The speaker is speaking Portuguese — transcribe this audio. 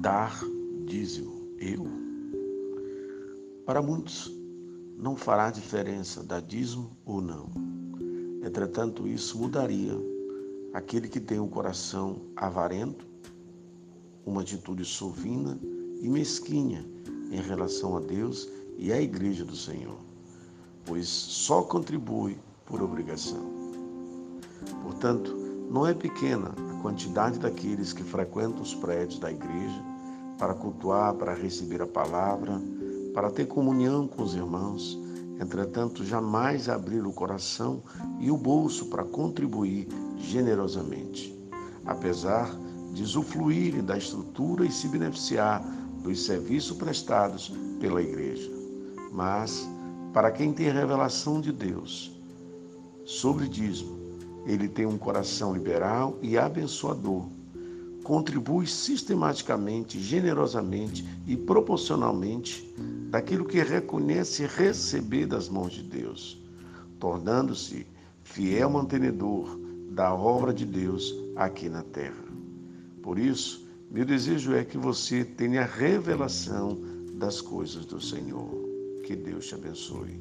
dar dízimo. Eu? Para muitos, não fará diferença dar dízimo ou não. Entretanto, isso mudaria aquele que tem um coração avarento, uma atitude sovina e mesquinha em relação a Deus e à Igreja do Senhor, pois só contribui por obrigação. Portanto, não é pequena quantidade daqueles que frequentam os prédios da igreja para cultuar, para receber a palavra, para ter comunhão com os irmãos, entretanto, jamais abrir o coração e o bolso para contribuir generosamente, apesar de usufruírem da estrutura e se beneficiar dos serviços prestados pela igreja. Mas, para quem tem revelação de Deus sobre dízimo, ele tem um coração liberal e abençoador. Contribui sistematicamente, generosamente e proporcionalmente daquilo que reconhece receber das mãos de Deus, tornando-se fiel mantenedor da obra de Deus aqui na terra. Por isso, meu desejo é que você tenha revelação das coisas do Senhor. Que Deus te abençoe.